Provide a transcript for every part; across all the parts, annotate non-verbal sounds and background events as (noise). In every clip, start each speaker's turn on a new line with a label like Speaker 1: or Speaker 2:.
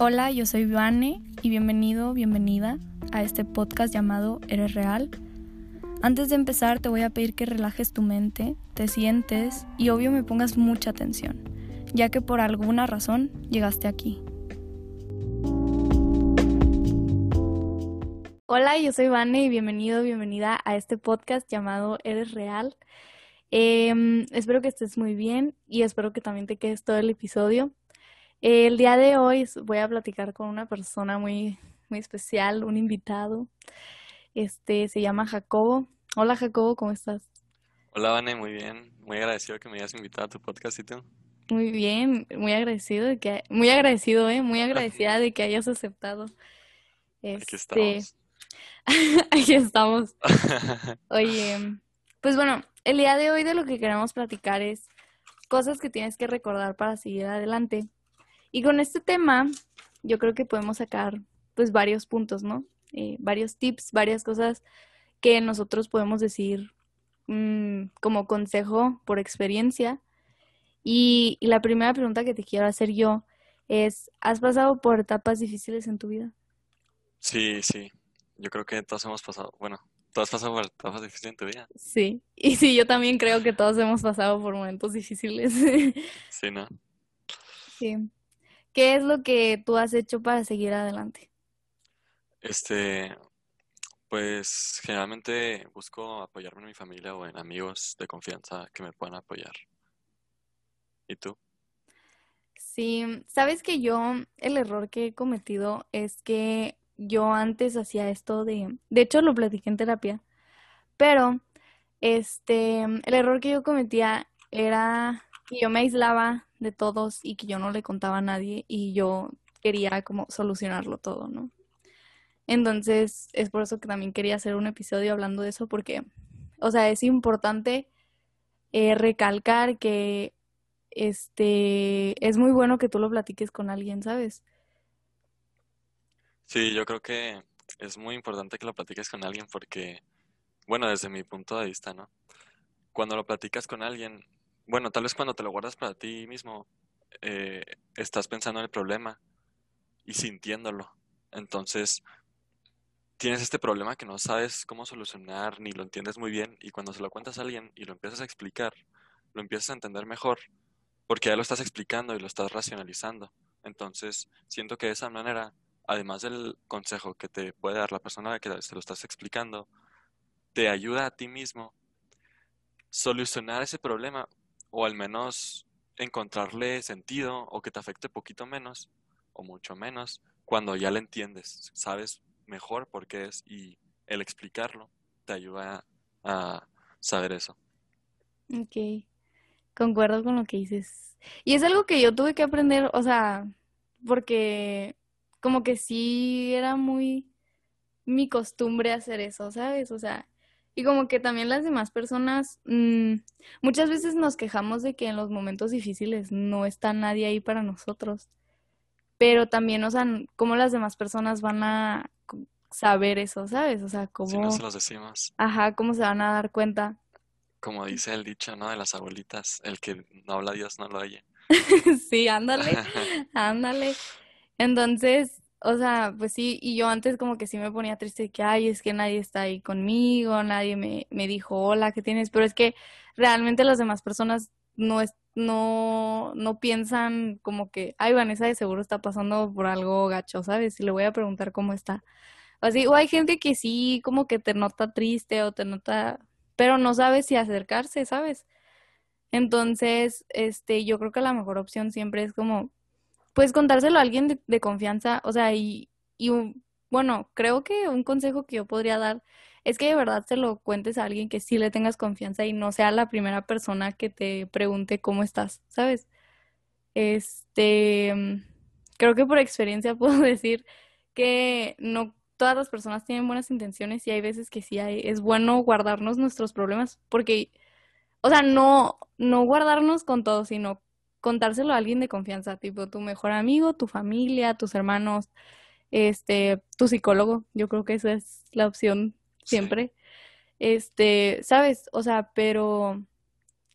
Speaker 1: Hola, yo soy Vane y bienvenido, bienvenida a este podcast llamado Eres Real. Antes de empezar te voy a pedir que relajes tu mente, te sientes y obvio me pongas mucha atención, ya que por alguna razón llegaste aquí. Hola, yo soy Vane y bienvenido, bienvenida a este podcast llamado Eres Real. Em, espero que estés muy bien y espero que también te quedes todo el episodio. El día de hoy voy a platicar con una persona muy, muy especial, un invitado. Este se llama Jacobo. Hola Jacobo, ¿cómo estás?
Speaker 2: Hola Vane, muy bien. Muy agradecido que me hayas invitado a tu podcast y tú.
Speaker 1: Muy bien, muy agradecido de que, muy agradecido, eh, muy agradecida de que hayas aceptado.
Speaker 2: Aquí este, estamos. (laughs)
Speaker 1: Aquí estamos. (laughs) Oye, pues bueno, el día de hoy de lo que queremos platicar es cosas que tienes que recordar para seguir adelante. Y con este tema, yo creo que podemos sacar pues varios puntos, ¿no? Eh, varios tips, varias cosas que nosotros podemos decir mm, como consejo por experiencia. Y, y la primera pregunta que te quiero hacer yo es, ¿has pasado por etapas difíciles en tu vida?
Speaker 2: Sí, sí. Yo creo que todos hemos pasado, bueno, todos pasado por etapas difíciles en tu vida.
Speaker 1: Sí, (laughs) y sí, yo también creo que todos hemos pasado por momentos difíciles. (laughs)
Speaker 2: Sí, ¿no?
Speaker 1: Sí. ¿Qué es lo que tú has hecho para seguir adelante?
Speaker 2: Este, pues generalmente busco apoyarme en mi familia o en amigos de confianza que me puedan apoyar. ¿Y tú?
Speaker 1: Sí, sabes que yo el error que he cometido es que yo antes hacía esto de, de hecho lo platiqué en terapia, pero este, el error que yo cometía era que yo me aislaba de todos y que yo no le contaba a nadie y yo quería como solucionarlo todo, ¿no? Entonces, es por eso que también quería hacer un episodio hablando de eso porque, o sea, es importante eh, recalcar que este es muy bueno que tú lo platiques con alguien, ¿sabes?
Speaker 2: Sí, yo creo que es muy importante que lo platiques con alguien porque, bueno, desde mi punto de vista, ¿no? Cuando lo platicas con alguien, bueno, tal vez cuando te lo guardas para ti mismo, eh, estás pensando en el problema y sintiéndolo. Entonces, tienes este problema que no sabes cómo solucionar ni lo entiendes muy bien y cuando se lo cuentas a alguien y lo empiezas a explicar, lo empiezas a entender mejor porque ya lo estás explicando y lo estás racionalizando. Entonces, siento que de esa manera, además del consejo que te puede dar la persona a la que se lo estás explicando, te ayuda a ti mismo solucionar ese problema o al menos encontrarle sentido o que te afecte poquito menos o mucho menos cuando ya le entiendes, sabes mejor por qué es y el explicarlo te ayuda a saber eso.
Speaker 1: Ok, concuerdo con lo que dices. Y es algo que yo tuve que aprender, o sea, porque como que sí era muy mi costumbre hacer eso, ¿sabes? O sea, y como que también las demás personas, mm, muchas veces nos quejamos de que en los momentos difíciles no está nadie ahí para nosotros. Pero también, o sea, cómo las demás personas van a saber eso, ¿sabes? O sea, cómo...
Speaker 2: Si no se los decimos.
Speaker 1: Ajá, cómo se van a dar cuenta.
Speaker 2: Como dice el dicho, ¿no? De las abuelitas, el que no habla Dios no lo oye. (laughs)
Speaker 1: sí, ándale, (laughs) ándale. Entonces, o sea, pues sí, y yo antes como que sí me ponía triste que, ay, es que nadie está ahí conmigo, nadie me, me dijo hola, ¿qué tienes? Pero es que realmente las demás personas no, es, no, no piensan como que, ay, Vanessa de seguro está pasando por algo gacho, ¿sabes? Y le voy a preguntar cómo está. Así, o hay gente que sí como que te nota triste o te nota, pero no sabes si acercarse, ¿sabes? Entonces, este, yo creo que la mejor opción siempre es como pues contárselo a alguien de, confianza, o sea, y, y bueno, creo que un consejo que yo podría dar es que de verdad se lo cuentes a alguien que sí le tengas confianza y no sea la primera persona que te pregunte cómo estás, ¿sabes? Este, creo que por experiencia (laughs) puedo decir que no todas las personas tienen buenas intenciones y hay veces que sí hay, es bueno guardarnos nuestros problemas porque, o sea, no, no guardarnos con todo, sino contárselo a alguien de confianza, tipo tu mejor amigo, tu familia, tus hermanos, este, tu psicólogo. Yo creo que esa es la opción siempre. Este, ¿sabes? O sea, pero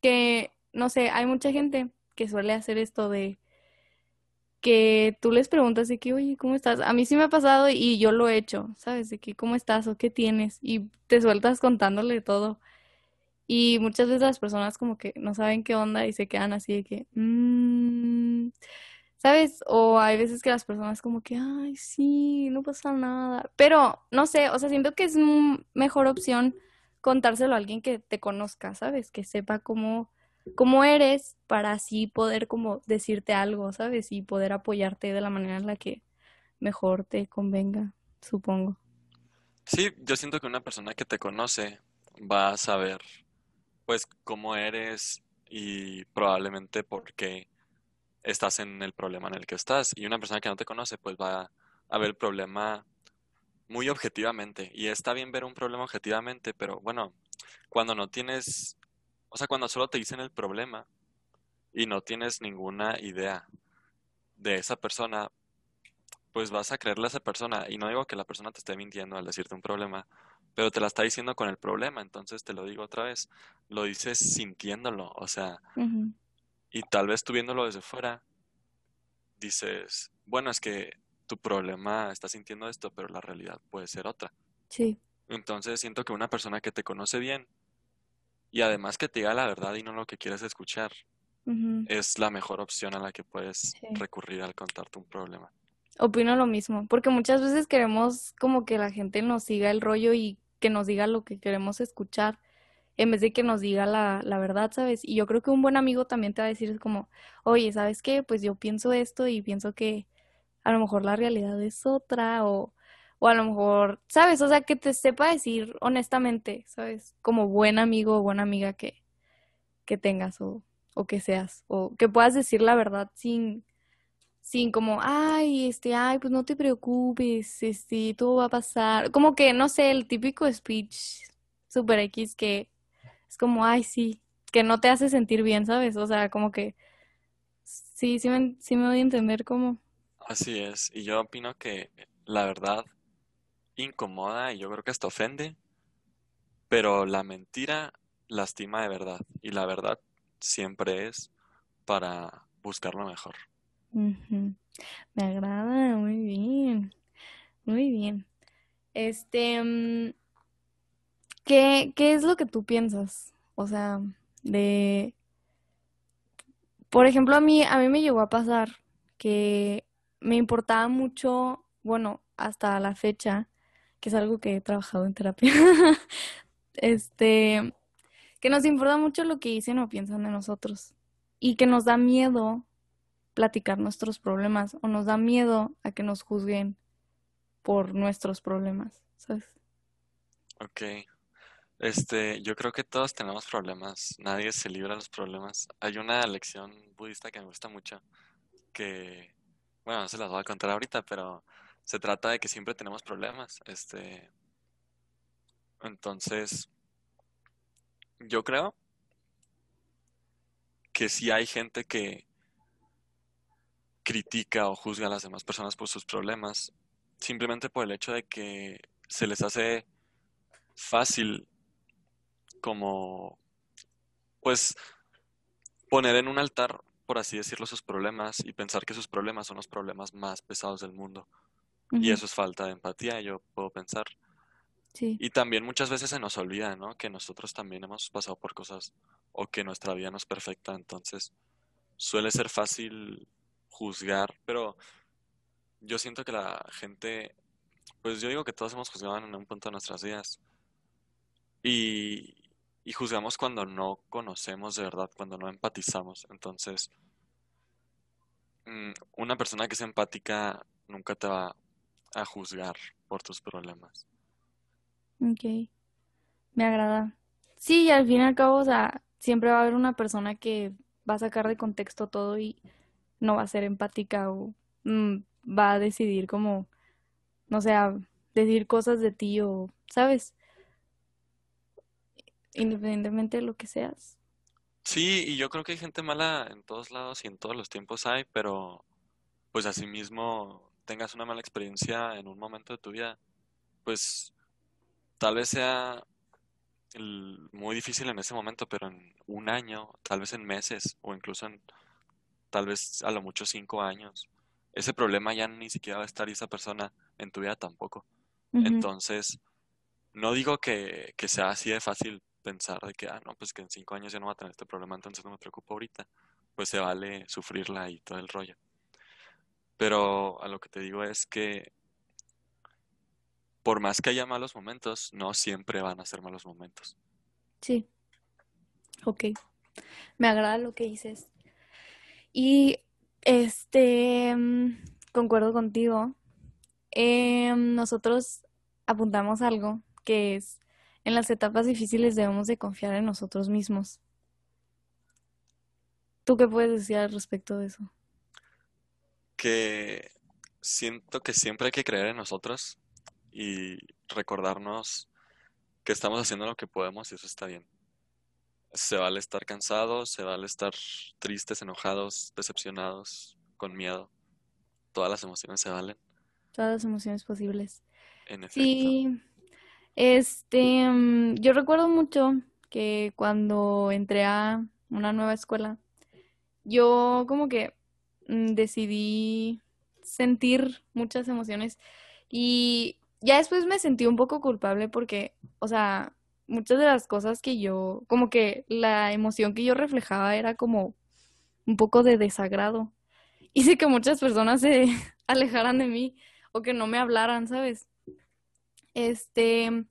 Speaker 1: que, no sé, hay mucha gente que suele hacer esto de, que tú les preguntas de que, oye, ¿cómo estás? A mí sí me ha pasado y yo lo he hecho, ¿sabes? De que, ¿cómo estás o qué tienes? Y te sueltas contándole todo. Y muchas veces las personas como que no saben qué onda y se quedan así de que, mmm, ¿sabes? O hay veces que las personas como que, ay, sí, no pasa nada. Pero, no sé, o sea, siento que es mejor opción contárselo a alguien que te conozca, ¿sabes? Que sepa cómo cómo eres para así poder como decirte algo, ¿sabes? Y poder apoyarte de la manera en la que mejor te convenga, supongo.
Speaker 2: Sí, yo siento que una persona que te conoce va a saber pues cómo eres y probablemente por qué estás en el problema en el que estás. Y una persona que no te conoce pues va a ver el problema muy objetivamente. Y está bien ver un problema objetivamente, pero bueno, cuando no tienes o sea, cuando solo te dicen el problema y no tienes ninguna idea de esa persona, pues vas a creerle a esa persona. Y no digo que la persona te esté mintiendo al decirte un problema, pero te la está diciendo con el problema. Entonces te lo digo otra vez, lo dices sintiéndolo. O sea, y tal vez tú viéndolo desde fuera, dices, bueno, es que tu problema está sintiendo esto, pero la realidad puede ser otra.
Speaker 1: Sí.
Speaker 2: Entonces siento que una persona que te conoce bien y además que te diga la verdad y no lo que quieres escuchar, es la mejor opción a la que puedes recurrir al contarte un problema.
Speaker 1: Opino lo mismo, porque muchas veces queremos como que la gente nos siga el rollo y que nos diga lo que queremos escuchar, en vez de que nos diga la, la verdad, ¿sabes? Y yo creo que un buen amigo también te va a decir como, oye, ¿sabes qué? Pues yo pienso esto y pienso que a lo mejor la realidad es otra o o a lo mejor, ¿sabes? O sea, que te sepa decir honestamente, ¿sabes? Como buen amigo o buena amiga que, que tengas o, o que seas, o que puedas decir la verdad sin, sin como, ay, este, ay, pues no te preocupes, este, todo va a pasar. Como que, no sé, el típico speech super X que es como, ay, sí, que no te hace sentir bien, ¿sabes? O sea, como que, sí, sí me, sí me voy a entender cómo.
Speaker 2: Así es, y yo opino que la verdad incomoda y yo creo que esto ofende, pero la mentira lastima de verdad y la verdad siempre es para buscar lo mejor.
Speaker 1: Me agrada, muy bien, muy bien. Este, mm, ¿qué, ¿qué es lo que tú piensas? O sea, de, por ejemplo, a mí, a mí me llegó a pasar que me importaba mucho, bueno, hasta la fecha, que es algo que he trabajado en terapia, (laughs) este, que nos importa mucho lo que dicen o piensan de nosotros y que nos da miedo platicar nuestros problemas o nos da miedo a que nos juzguen por nuestros problemas, ¿sabes?
Speaker 2: Ok. Este, yo creo que todos tenemos problemas, nadie se libra de los problemas. Hay una lección budista que me gusta mucho, que, bueno, no se las voy a contar ahorita, pero se trata de que siempre tenemos problemas. Este, entonces, yo creo que si hay gente que critica o juzga a las demás personas por sus problemas, simplemente por el hecho de que se les hace fácil como, pues, poner en un altar, por así decirlo, sus problemas y pensar que sus problemas son los problemas más pesados del mundo. Y eso es falta de empatía, yo puedo pensar.
Speaker 1: Sí.
Speaker 2: Y también muchas veces se nos olvida, ¿no? Que nosotros también hemos pasado por cosas o que nuestra vida no es perfecta, entonces suele ser fácil juzgar, pero yo siento que la gente, pues yo digo que todos hemos juzgado en un punto de nuestras vidas. Y, y juzgamos cuando no conocemos de verdad, cuando no empatizamos. Entonces, mm, una persona que es empática nunca te va a juzgar por tus problemas.
Speaker 1: Ok, me agrada. Sí, al fin y al cabo, o sea, siempre va a haber una persona que va a sacar de contexto todo y no va a ser empática o mm, va a decidir como, no sé, decir cosas de ti o, ¿sabes? Independientemente de lo que seas.
Speaker 2: Sí, y yo creo que hay gente mala en todos lados y en todos los tiempos hay, pero pues asimismo tengas una mala experiencia en un momento de tu vida, pues tal vez sea muy difícil en ese momento, pero en un año, tal vez en meses o incluso en tal vez a lo mucho cinco años, ese problema ya ni siquiera va a estar y esa persona en tu vida tampoco. Entonces, no digo que, que sea así de fácil pensar de que, ah, no, pues que en cinco años ya no va a tener este problema, entonces no me preocupo ahorita. Pues se vale sufrirla y todo el rollo. Pero a lo que te digo es que por más que haya malos momentos, no siempre van a ser malos momentos.
Speaker 1: Sí. Ok. Me agrada lo que dices. Y este, mm, concuerdo contigo. Em, nosotros apuntamos algo que es, en las etapas difíciles debemos de confiar en nosotros mismos. ¿Tú qué puedes decir al respecto de eso?
Speaker 2: Que siento que siempre hay que creer en nosotros y recordarnos que estamos haciendo lo que podemos y eso está bien. Se vale estar cansados, se vale estar tristes, enojados, decepcionados, con miedo. Todas las emociones se valen.
Speaker 1: Todas las emociones posibles. En efecto. Sí, este, mm, yo recuerdo mucho que cuando entré a una nueva escuela, yo como que mm, decidí sentir muchas emociones y ya después me sentí un poco culpable porque, o sea, muchas de las cosas que yo, como que la emoción que yo reflejaba era como un poco de desagrado. Hice que muchas personas se (laughs) alejaran de mí o que no me hablaran, ¿sabes? Este,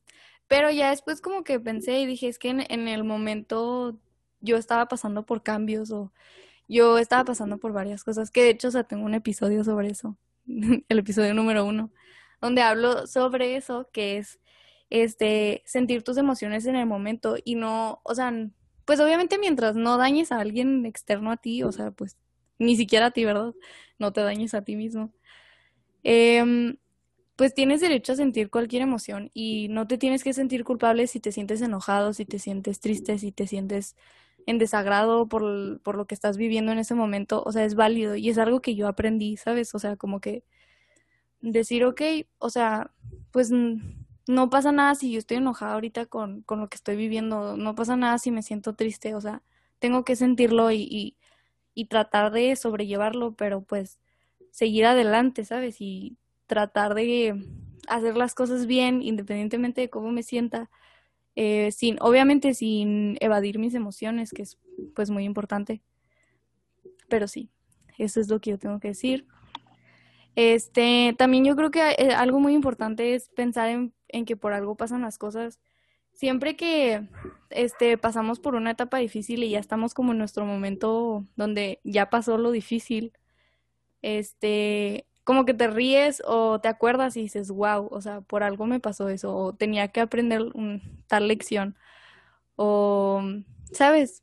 Speaker 1: pero ya después como que pensé y dije, es que en, el momento yo estaba pasando por cambios o yo estaba pasando por varias cosas, que de hecho, o sea, tengo un episodio sobre eso, (laughs) el episodio número uno, donde hablo sobre eso, que es, este, sentir tus emociones en el momento y no, o sea, pues obviamente mientras no dañes a alguien externo a ti, o sea, pues ni siquiera a ti, ¿verdad? No te dañes a ti mismo. Eh, pues tienes derecho a sentir cualquier emoción y no te tienes que sentir culpable si te sientes enojado, si te sientes triste, si te sientes en desagrado por, lo que estás viviendo en ese momento. O sea, es válido y es algo que yo aprendí, ¿sabes? O sea, como que decir, ok, o sea, pues no pasa nada si yo estoy enojada ahorita con, con lo que estoy viviendo, no pasa nada si me siento triste, o sea, tengo que sentirlo y, y, tratar de sobrellevarlo, pero pues seguir adelante, ¿sabes? Y tratar de hacer las cosas bien, independientemente de cómo me sienta, eh, sin, obviamente sin evadir mis emociones, que es pues muy importante. Pero sí, eso es lo que yo tengo que decir. Este, también yo creo que eh, algo muy importante es pensar en, que por algo pasan las cosas. Siempre que este, pasamos por una etapa difícil y ya estamos como en nuestro momento donde ya pasó lo difícil, este, como que te ríes o te acuerdas y dices, wow, o sea, por algo me pasó eso, o tenía que aprender un, tal lección, o, ¿sabes?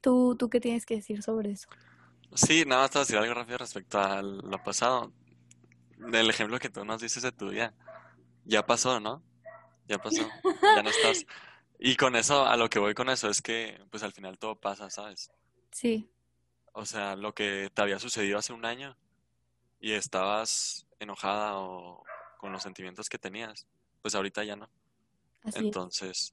Speaker 1: ¿Tú, ¿Tú qué tienes que decir sobre eso?
Speaker 2: Sí, nada más te voy a decir algo rápido respecto a lo pasado. Del ejemplo que tú nos dices de tu día. Ya pasó, ¿no? Ya pasó. Ya no estás. (laughs) Y con eso, a lo que voy con eso es que, pues al final todo pasa, ¿sabes?
Speaker 1: Sí.
Speaker 2: O sea, lo que te había sucedido hace un año, y estabas enojada o con los sentimientos que tenías, pues ahorita ya no. Entonces,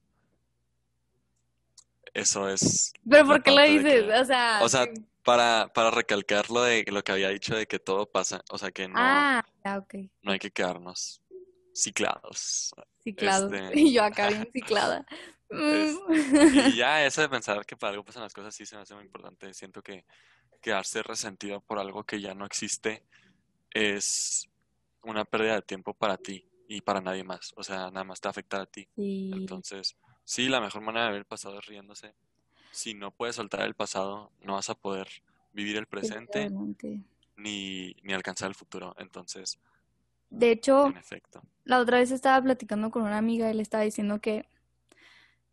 Speaker 2: eso es...
Speaker 1: Pero ¿por qué lo dices? o sea,
Speaker 2: o sea para, para recalcar lo de lo que había dicho de que todo pasa, o sea que no,
Speaker 1: ah,
Speaker 2: no hay que quedarnos ciclados.
Speaker 1: Ciclados. Este, (laughs) y yo acá bien ciclada. (laughs)
Speaker 2: y ya eso de pensar que para algo pasan las cosas sí se me hace muy importante. Siento que quedarse resentido por algo que ya no existe es una pérdida de tiempo para ti y para nadie más. O sea, nada más te afecta a ti. Entonces, sí, la mejor manera de el pasado es riéndose. Si no puedes soltar el pasado, no vas a poder vivir el presente ni, ni alcanzar el futuro. Entonces,
Speaker 1: de hecho, la otra vez estaba platicando con una amiga y le estaba diciendo que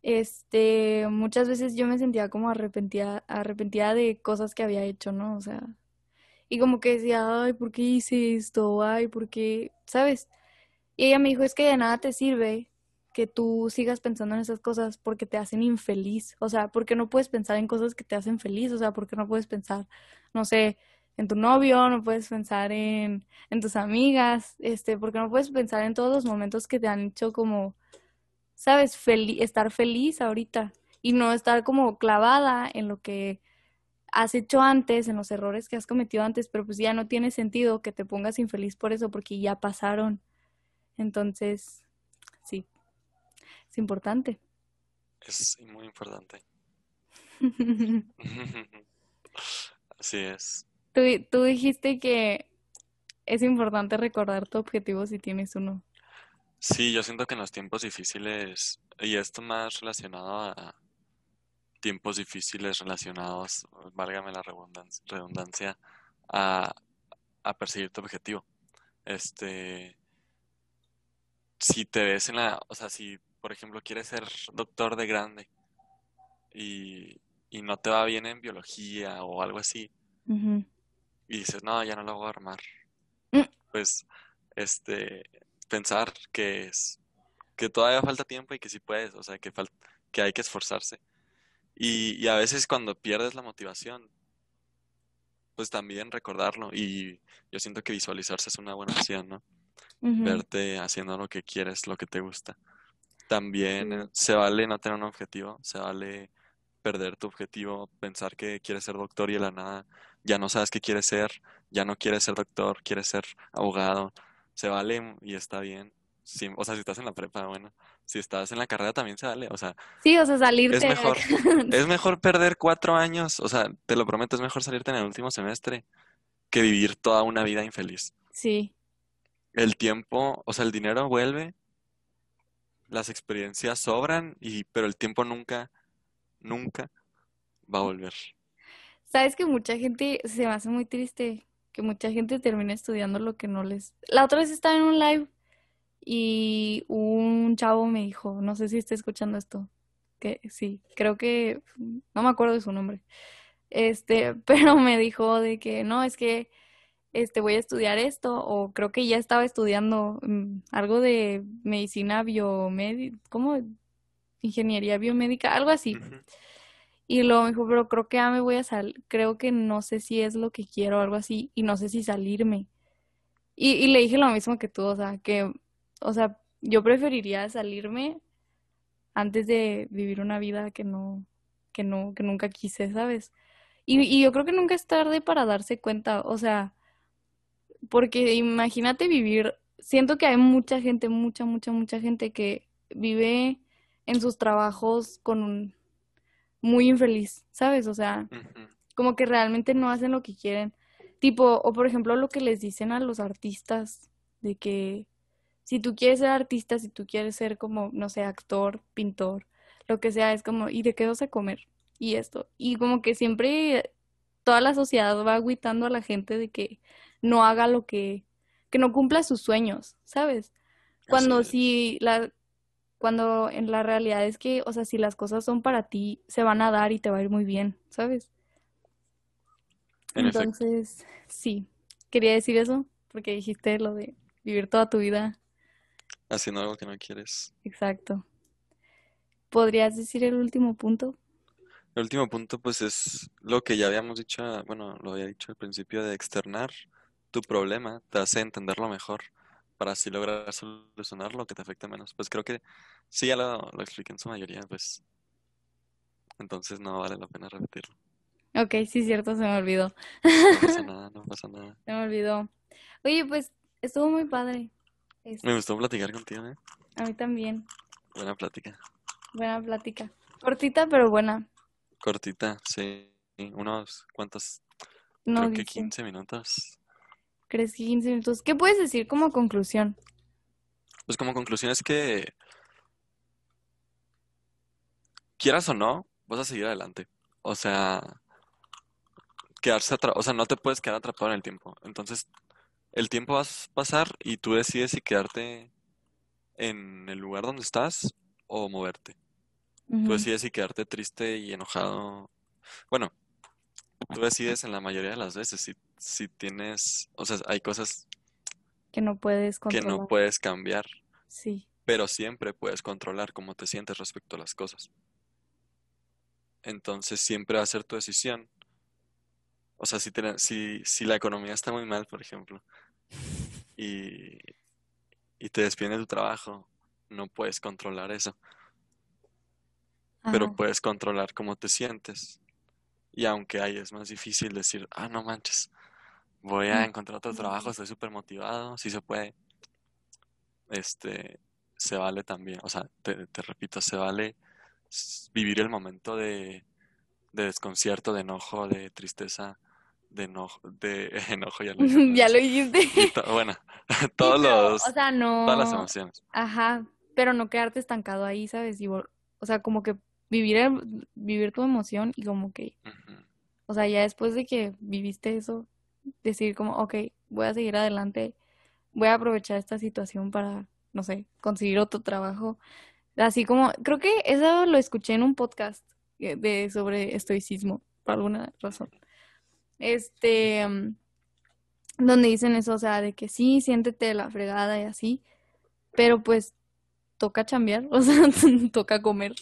Speaker 1: este muchas veces yo me sentía como arrepentida, arrepentida de cosas que había hecho, ¿no? O sea, y como que decía, ay, ¿por qué hice esto? Ay, ¿por qué? ¿Sabes? Y ella me dijo, es que de nada te sirve que tú sigas pensando en esas cosas porque te hacen infeliz. O sea, porque no puedes pensar en cosas que te hacen feliz. O sea, porque no puedes pensar, no sé, en tu novio, no puedes pensar en, en tus amigas, este, porque no puedes pensar en todos los momentos que te han hecho como, ¿sabes? estar feliz ahorita y no estar como clavada en lo que has hecho antes, en los errores que has cometido antes, pero pues ya no tiene sentido que te pongas infeliz por eso porque ya pasaron. Entonces, sí, es importante.
Speaker 2: Es muy importante. (laughs) (laughs) Así es.
Speaker 1: Tú, tú dijiste que es importante recordar tu objetivo si tienes uno.
Speaker 2: Sí, yo siento que en los tiempos difíciles, y esto más relacionado a tiempos difíciles relacionados, válgame la redundancia, redundancia a, a perseguir tu objetivo. Este, si te ves en la, o sea, si por ejemplo quieres ser doctor de grande y, y no te va bien en biología o algo así, y dices, no, ya no lo voy a armar,
Speaker 1: Mm.
Speaker 2: pues, este, pensar que es, que todavía falta tiempo y que sí puedes, o sea, que que hay que esforzarse. Y, y a veces cuando pierdes la motivación, pues también recordarlo. Y yo siento que visualizarse es una buena opción, ¿no? Verte haciendo lo que quieres, lo que te gusta. También eh, se vale no tener un objetivo, se vale perder tu objetivo, pensar que quieres ser doctor y de la nada ya no sabes qué quieres ser, ya no quieres ser doctor, quieres ser abogado. Se vale y está bien. Sí, o sea, si estás en la prepa, bueno, si estás en la carrera también se vale. O sea,
Speaker 1: Sí, o sea,
Speaker 2: es
Speaker 1: salirte de
Speaker 2: mejor, (laughs) es mejor perder cuatro años, o sea, te lo prometo, es mejor salirte en el último semestre que vivir toda una vida infeliz.
Speaker 1: Sí,
Speaker 2: El tiempo, o sea, el dinero vuelve, las experiencias sobran, y, pero el tiempo nunca, nunca va a volver.
Speaker 1: sabes que mucha gente se me hace muy triste que mucha gente termine estudiando lo que no les. La otra vez estaba en un live y un chavo me dijo, no sé si está escuchando esto, que sí, creo que no me acuerdo de su nombre. Este, (laughs) pero me dijo de que no, es que este voy a estudiar esto o creo que ya estaba estudiando mm, algo de medicina biomédica, ¿cómo? Ingeniería biomédica, algo así. Y luego me dijo, pero creo que ya me voy a salir, creo que no sé si es lo que quiero o algo así, y no sé si salirme. Y, y le dije lo mismo que tú, o sea, que, o sea, yo preferiría salirme antes de vivir una vida que no, que no, que nunca quise, ¿sabes? Y, y yo creo que nunca es tarde para darse cuenta, o sea, porque imagínate vivir, siento que hay mucha gente, mucha, mucha, mucha gente que vive en sus trabajos con un muy infeliz, ¿sabes? O sea, como que realmente no hacen lo que quieren. Tipo, o por ejemplo lo que les dicen a los artistas, de que si tú quieres ser artista, si tú quieres ser como, no sé, actor, pintor, lo que sea, es como, ¿y de qué vas a comer? Y esto. Y como que siempre toda la sociedad va agüitando a la gente de que no haga lo que, que no cumpla sus sueños, ¿sabes? Cuando si la, cuando en la realidad es que, o sea, si las cosas son para ti, se van a dar y te va a ir muy bien, ¿sabes?
Speaker 2: En efecto.
Speaker 1: Entonces, sí, quería decir eso porque dijiste lo de vivir toda tu vida.
Speaker 2: Haciendo algo que no quieres.
Speaker 1: Exacto. ¿Podrías decir el último punto?
Speaker 2: El último punto, pues, es lo que ya habíamos dicho, bueno, lo había dicho al principio, de externar tu problema, te hace entenderlo mejor, para así lograr solucionar lo que te afecta menos. Pues creo que sí, ya lo, lo expliqué en su mayoría, pues, entonces no vale la pena repetirlo.
Speaker 1: Ok, sí, cierto, se me olvidó.
Speaker 2: No pasa (laughs) nada, no pasa nada.
Speaker 1: Se me olvidó. Oye, pues estuvo muy padre.
Speaker 2: Me gustó platicar contigo, ¿eh?
Speaker 1: a mí también.
Speaker 2: Buena plática.
Speaker 1: Buena plática. Cortita, pero buena.
Speaker 2: Cortita, sí. Unos cuantos,
Speaker 1: No
Speaker 2: creo que
Speaker 1: dice.
Speaker 2: 15 minutos.
Speaker 1: ¿Crees que 15 minutos? ¿Qué puedes decir como conclusión?
Speaker 2: Pues como conclusión es que, quieras o no, vas a seguir adelante. O sea, quedarse atra- o sea, no te puedes quedar atrapado en el tiempo. Entonces, el tiempo va a pasar y tú decides si quedarte en el lugar donde estás o moverte. Tú decides si quedarte triste y enojado. Bueno, tú decides en la mayoría de las veces si, si tienes, o sea, hay cosas
Speaker 1: Que no puedes
Speaker 2: que no
Speaker 1: controlar.
Speaker 2: puedes cambiar,
Speaker 1: Sí.
Speaker 2: pero siempre puedes controlar cómo te sientes respecto a las cosas. Entonces siempre va a ser tu decisión. O sea, si, te- si, si la economía está muy mal, por ejemplo, (laughs) y, y te despiden de tu trabajo, no puedes controlar eso, pero puedes controlar cómo te sientes Y aunque ahí es más difícil decir, ah, no manches, voy a encontrar otro trabajo, estoy súper motivado, si se puede. Este, se vale también, o sea, te, te repito, se vale vivir el momento de, de desconcierto, de enojo, de tristeza, de enojo, de (laughs) enojo, ya lo dije (laughs)
Speaker 1: Ya lo dijiste.
Speaker 2: To- bueno, (laughs)
Speaker 1: Sí,
Speaker 2: todos
Speaker 1: pero,
Speaker 2: los,
Speaker 1: o sea,
Speaker 2: todas las
Speaker 1: no,
Speaker 2: emociones.
Speaker 1: ajá, pero no quedarte estancado ahí, ¿sabes? Y, o sea, como que vivir, el- vivir tu emoción y como que, o sea, ya después de que viviste eso, decir como, ok, voy a seguir adelante, voy a aprovechar esta situación para, no sé, conseguir otro trabajo. Así como, creo que eso lo escuché en un podcast eh, de sobre estoicismo, por alguna razón. Este, mm, donde dicen eso, o sea, de que sí, siéntete la fregada y así, pero pues toca chambear, (laughs) o sea, toca comer.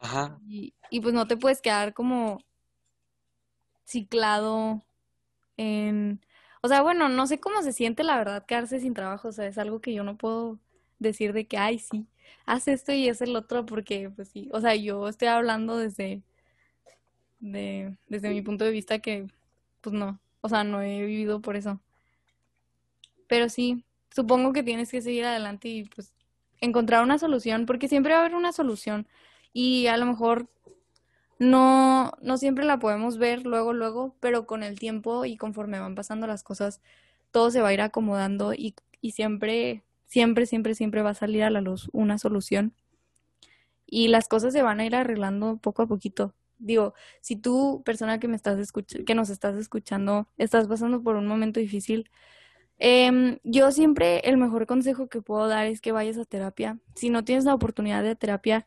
Speaker 2: Ajá,
Speaker 1: Y, y pues no te puedes quedar como ciclado en... O sea, bueno, no sé cómo se siente la verdad quedarse sin trabajo, o sea, es algo que yo no puedo decir de que, ay, sí, haz esto y es el otro, porque pues sí, o sea, yo estoy hablando desde, de, desde mi punto de vista que, pues no, o sea, no he vivido por eso. Pero sí, supongo que tienes que seguir adelante y pues encontrar una solución, porque siempre va a haber una solución y a lo mejor no, no siempre la podemos ver luego, luego, pero con el tiempo y conforme van pasando las cosas, todo se va a ir acomodando y, y siempre, siempre, siempre, siempre va a salir a la luz una solución y las cosas se van a ir arreglando poco a poquito. Digo, si tú, persona que me estás que nos estás escuchando, estás pasando por un momento difícil, em, yo siempre el mejor consejo que puedo dar es que vayas a terapia. Si no tienes la oportunidad de terapia,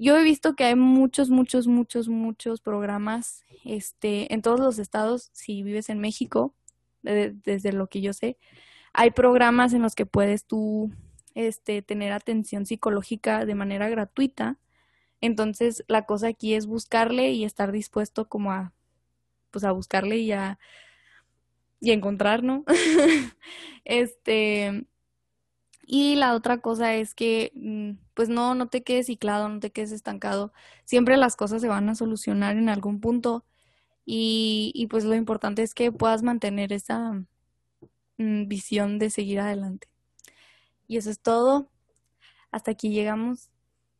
Speaker 1: yo he visto que hay muchos, muchos, muchos, muchos programas, este, en todos los estados, si vives en México, de- desde lo que yo sé, hay programas en los que puedes tú, este, tener atención psicológica de manera gratuita. Entonces, la cosa aquí es buscarle y estar dispuesto como a, pues a buscarle y a, y encontrar, ¿no? (laughs) Este, y la otra cosa es que, mm, pues no, no te quedes ciclado, no te quedes estancado. Siempre las cosas se van a solucionar en algún punto y, y pues lo importante es que puedas mantener esa mm, visión de seguir adelante. Y eso es todo. Hasta aquí llegamos.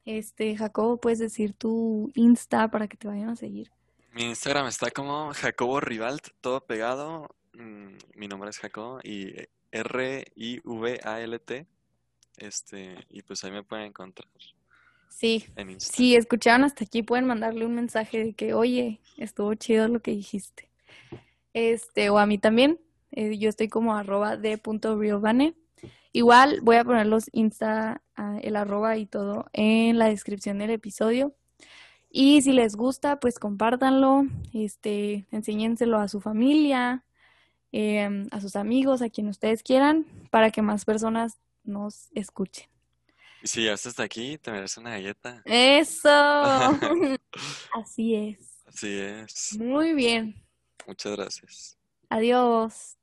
Speaker 1: Este, Jacobo, puedes decir tu Insta para que te vayan a seguir.
Speaker 2: Mi Instagram está como Jacobo Rivalt, todo pegado. Mm, Mi nombre es Jacobo y R-I-V-A-L-T. Este, y pues ahí me pueden encontrar
Speaker 1: Sí,
Speaker 2: en
Speaker 1: si escucharon hasta aquí, pueden mandarle un mensaje de que, oye, estuvo chido lo que dijiste. Este, o a mí también. eh, yo estoy como arroba de punto riovane. Igual voy a poner los Insta, ah, el arroba y todo en la descripción del episodio. Y si les gusta, pues compártanlo, este, enséñenselo a su familia, em, a sus amigos, a quien ustedes quieran, para que más personas nos escuchen.
Speaker 2: Y si llegaste hasta aquí, te mereces una galleta.
Speaker 1: Eso. (laughs) (laughs) Así es.
Speaker 2: Así es.
Speaker 1: Muy bien.
Speaker 2: Muchas gracias.
Speaker 1: Adiós.